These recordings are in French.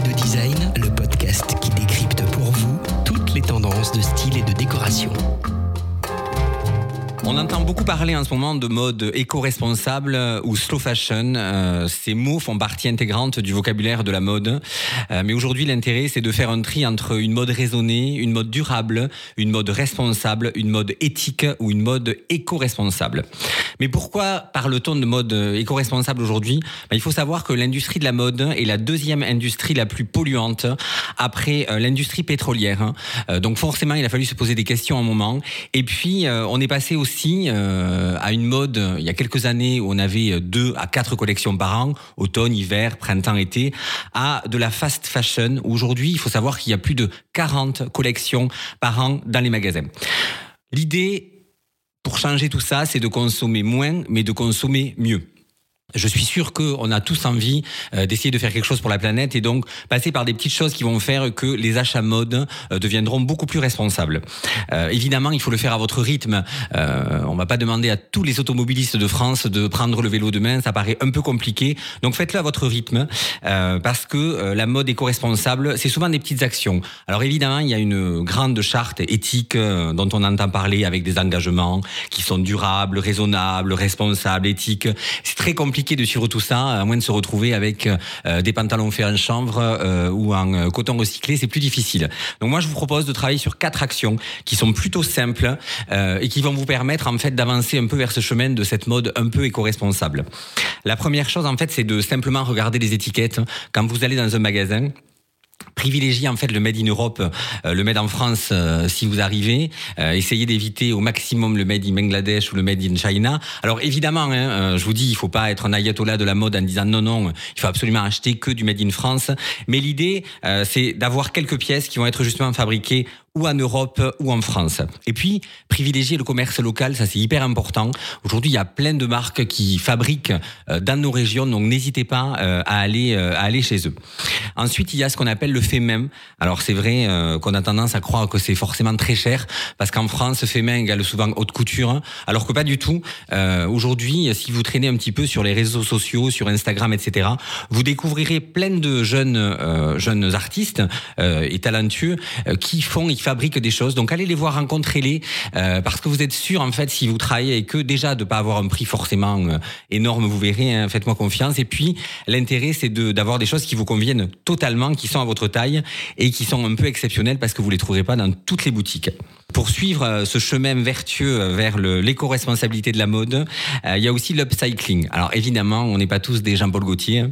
de design, le podcast qui décrypte pour vous toutes les tendances de style et de décoration. On entend beaucoup parler en ce moment de mode éco-responsable ou slow fashion. Euh, ces mots font partie intégrante du vocabulaire de la mode. Euh, mais aujourd'hui, l'intérêt, c'est de faire un tri entre une mode raisonnée, une mode durable, une mode responsable, une mode éthique ou une mode éco-responsable. Mais pourquoi parle-t-on de mode éco-responsable aujourd'hui? Ben, Il faut savoir que l'industrie de la mode est la deuxième industrie la plus polluante après euh, l'industrie pétrolière. donc forcément, il a fallu se poser des questions à un moment. Et puis, on est passé aussi euh, à une mode il y a quelques années où on avait deux à quatre collections par an, automne, hiver, printemps, été, à de la fast fashion. Aujourd'hui, il faut savoir qu'il y a plus de 40 collections par an dans les magasins. L'idée pour changer tout ça, c'est de consommer moins, mais de consommer mieux. Je suis sûr qu'on a tous envie euh, d'essayer de faire quelque chose pour la planète et donc passer par des petites choses qui vont faire que les achats mode euh, deviendront beaucoup plus responsables. Euh, évidemment, il faut le faire à votre rythme. Euh, on va pas demander à tous les automobilistes de France de prendre le vélo demain, ça paraît un peu compliqué. Donc faites-le à votre rythme parce que la mode éco-responsable, c'est souvent des petites actions. Alors évidemment, il y a une grande charte éthique dont on entend parler avec des engagements qui sont durables, raisonnables, responsables, éthiques. C'est très compliqué compliqué de suivre tout ça, à moins de se retrouver avec euh, des pantalons faits en chanvre euh, ou en euh, coton recyclé, c'est plus difficile. Donc moi, je vous propose de travailler sur quatre actions qui sont plutôt simples et qui vont vous permettre en fait d'avancer un peu vers ce chemin de cette mode un peu éco-responsable. La première chose, en fait, c'est de simplement regarder les étiquettes quand vous allez dans un magasin privilégiez en fait le made in Europe, euh, le made en France euh, si vous arrivez. Euh, essayez d'éviter au maximum le made in Bangladesh ou le made in China. Alors évidemment, hein, je vous dis, il faut pas être un ayatollah de la mode en disant non non, il faut absolument acheter que du made in France. Mais l'idée, c'est d'avoir quelques pièces qui vont être justement fabriquées ou en Europe ou en France. Et puis, privilégier le commerce local, ça c'est hyper important. Aujourd'hui, il y a plein de marques qui fabriquent euh, dans nos régions, donc n'hésitez pas euh, à aller euh, à aller chez eux. Ensuite, il y a ce qu'on appelle le fait même. Alors c'est vrai qu'on a tendance à croire que c'est forcément très cher, parce qu'en France, fait même égale souvent haute couture, alors que pas du tout. Aujourd'hui, si vous traînez un petit peu sur les réseaux sociaux, sur Instagram, etc., vous découvrirez plein de jeunes jeunes artistes et talentueux qui font fabriquent des choses. Donc allez les voir, rencontrez-les, euh, parce que vous êtes sûr en fait si vous travaillez avec eux déjà de pas avoir un prix forcément euh, énorme, vous verrez. Hein, Faites-moi confiance. Et puis l'intérêt c'est d'avoir des choses qui vous conviennent totalement, qui sont à votre taille et qui sont un peu exceptionnelles parce que vous les trouverez pas dans toutes les boutiques. Pour suivre euh, ce chemin vertueux vers l'éco-responsabilité de la mode, il y a aussi l'upcycling. Alors évidemment, on n'est pas tous des Jean-Paul Gaultier.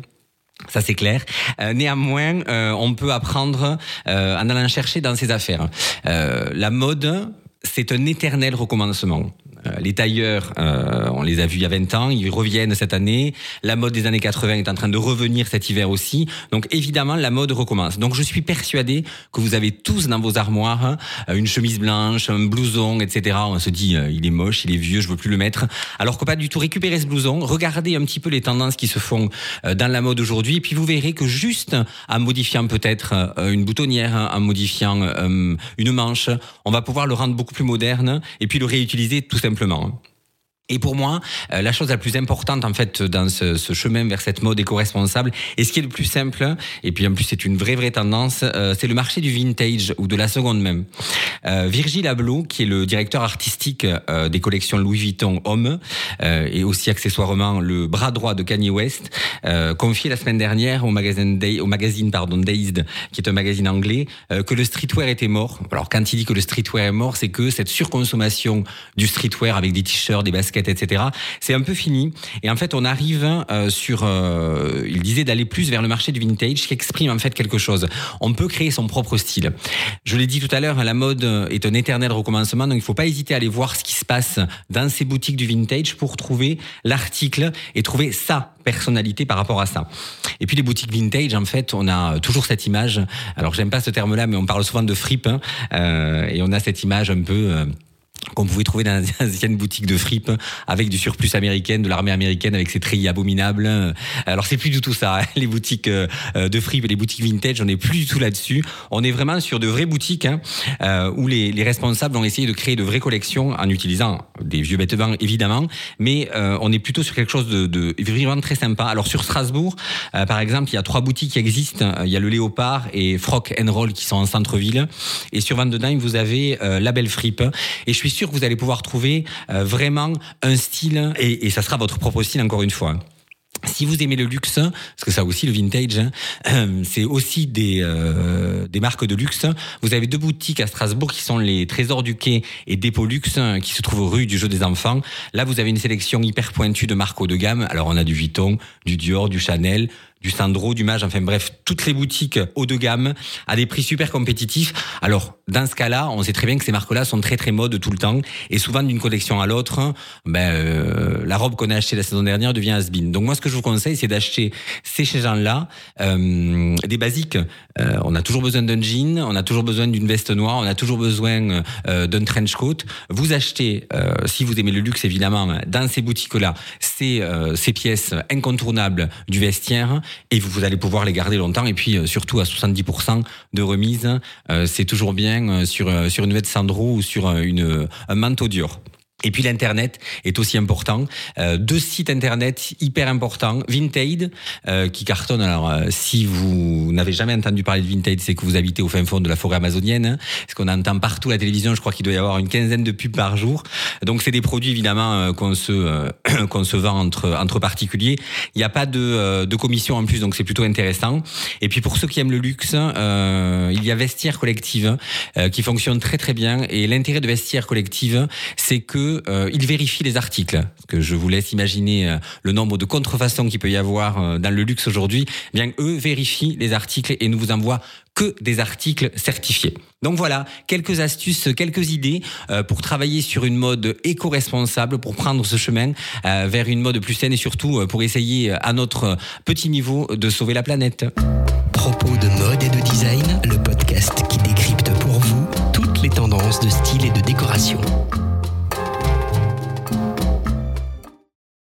Ça c'est clair. Euh, néanmoins, euh, on peut apprendre euh, en allant chercher dans ses affaires. la mode, c'est un éternel recommencement. Euh, les tailleurs, euh, on les a vus il y a 20 ans, ils reviennent cette année. La mode des années 80 est en train de revenir cet hiver aussi. Donc évidemment, la mode recommence. Donc je suis persuadé que vous avez tous dans vos armoires euh, une chemise blanche, un blouson, etc. On se dit, il est moche, il est vieux, je veux plus le mettre. Alors que pas du tout. Récupérez ce blouson, regardez un petit peu les tendances qui se font dans la mode aujourd'hui, et puis vous verrez que juste en modifiant peut-être une boutonnière, en modifiant une manche, on va pouvoir le rendre beaucoup plus moderne et puis le réutiliser tout simplement simplement. Et pour moi, euh, la chose la plus importante en fait dans ce, ce chemin vers cette mode éco-responsable, et ce qui est le plus simple, et puis en plus c'est une vraie vraie tendance, euh, c'est le marché du vintage ou de la seconde même. Euh, Virgil Abloh, qui est le directeur artistique euh, des collections Louis Vuitton Homme, et aussi accessoirement le bras droit de Kanye West, confié la semaine dernière au magazine, Day, au magazine pardon, qui est un magazine anglais, que le streetwear était mort. Alors quand il dit que le streetwear est mort, c'est que cette surconsommation du streetwear avec des t-shirts, des baskets etc. C'est un peu fini. Et en fait, on arrive euh, sur, euh, il disait d'aller plus vers le marché du vintage qui exprime en fait quelque chose. On peut créer son propre style. Je l'ai dit tout à l'heure, la mode est un éternel recommencement, donc il faut pas hésiter à aller voir ce qui se passe dans ces boutiques du vintage pour trouver l'article et trouver sa personnalité par rapport à ça. Et puis les boutiques vintage, en fait, on a toujours cette image. Alors j'aime pas ce terme-là, mais on parle souvent de fripe, hein, euh, et on a cette image un peu qu'on pouvait trouver dans les anciennes boutiques de fripe avec du surplus américain, de l'armée américaine avec ses treillis abominables. Alors c'est plus du tout ça, hein. les boutiques euh, de fripe et les boutiques vintage, on n'est plus du tout là-dessus. On est vraiment sur de vraies boutiques hein, euh, où les, les, responsables ont essayé de créer de vraies collections en utilisant des vieux vêtements évidemment, mais euh, on est plutôt sur quelque chose de, de, vraiment très sympa. Alors sur Strasbourg, euh, par exemple, il y a trois boutiques qui existent. Il y a le Léopard et Frock Roll qui sont en centre-ville. Et sur Van vous avez la Belle Fripe. Et je suis sûr que vous allez pouvoir trouver euh, vraiment un style, et, et ça sera votre propre style encore une fois. Si vous aimez le luxe, parce que ça aussi le vintage, hein, c'est aussi des, euh, des marques de luxe. Vous avez deux boutiques à Strasbourg qui sont les Trésors du Quai et Dépôt Luxe, qui se trouvent rue du Jeu des Enfants. Là, vous avez une sélection hyper pointue de marques haut de gamme. Alors, on a du Vuitton, du Dior, du Chanel, du Sandro, du Mage, enfin bref, toutes les boutiques haut de gamme à des prix super compétitifs. Alors, dans ce cas-là, on sait très bien que ces marques-là sont très très mode tout le temps et souvent d'une collection à l'autre, ben euh, la robe qu'on a achetée la saison dernière devient has -been. Donc moi, ce que je vous conseille, c'est d'acheter ces gens-là euh, des basiques. Euh, on a toujours besoin d'un jean, on a toujours besoin d'une veste noire, on a toujours besoin euh, d'un trench coat. Vous achetez, euh, si vous aimez le luxe évidemment, dans ces boutiques-là, ces, ces pièces incontournables du vestiaire et vous, allez pouvoir les garder longtemps. Et puis euh, surtout à 70% de remise, euh, c'est toujours bien euh, sur, sur une veste Sandro ou sur une, un manteau dur. Et puis l'internet est aussi important. Euh, deux sites internet hyper importants. Vinted euh, qui cartonne. Alors euh, si vous n'avez jamais entendu parler de Vinted, c'est que vous habitez au fin fond de la forêt amazonienne. Hein, parce qu'on entend partout la télévision. Je crois qu'il doit y avoir une quinzaine de pubs par jour. Donc c'est des produits évidemment euh, qu'on se euh, qu'on se vend entre entre particuliers. Il n'y a pas de, de commission en plus, donc c'est plutôt intéressant. Et puis pour ceux qui aiment le luxe, il y a Vestiaire Collective qui fonctionne très très bien. Et l'intérêt de Vestiaire Collective, c'est que euh, il vérifie les articles. Que je vous laisse imaginer euh, le nombre de contrefaçons qu'il peut y avoir euh, dans le luxe aujourd'hui. Bien, eux vérifient les articles et ne vous envoient que des articles certifiés. Donc voilà, quelques astuces, quelques idées pour travailler sur une mode éco-responsable, pour prendre ce chemin vers une mode plus saine et surtout pour essayer à notre petit niveau de sauver la planète. Propos de mode et de design, le podcast qui décrypte pour vous toutes les tendances de style et de décoration.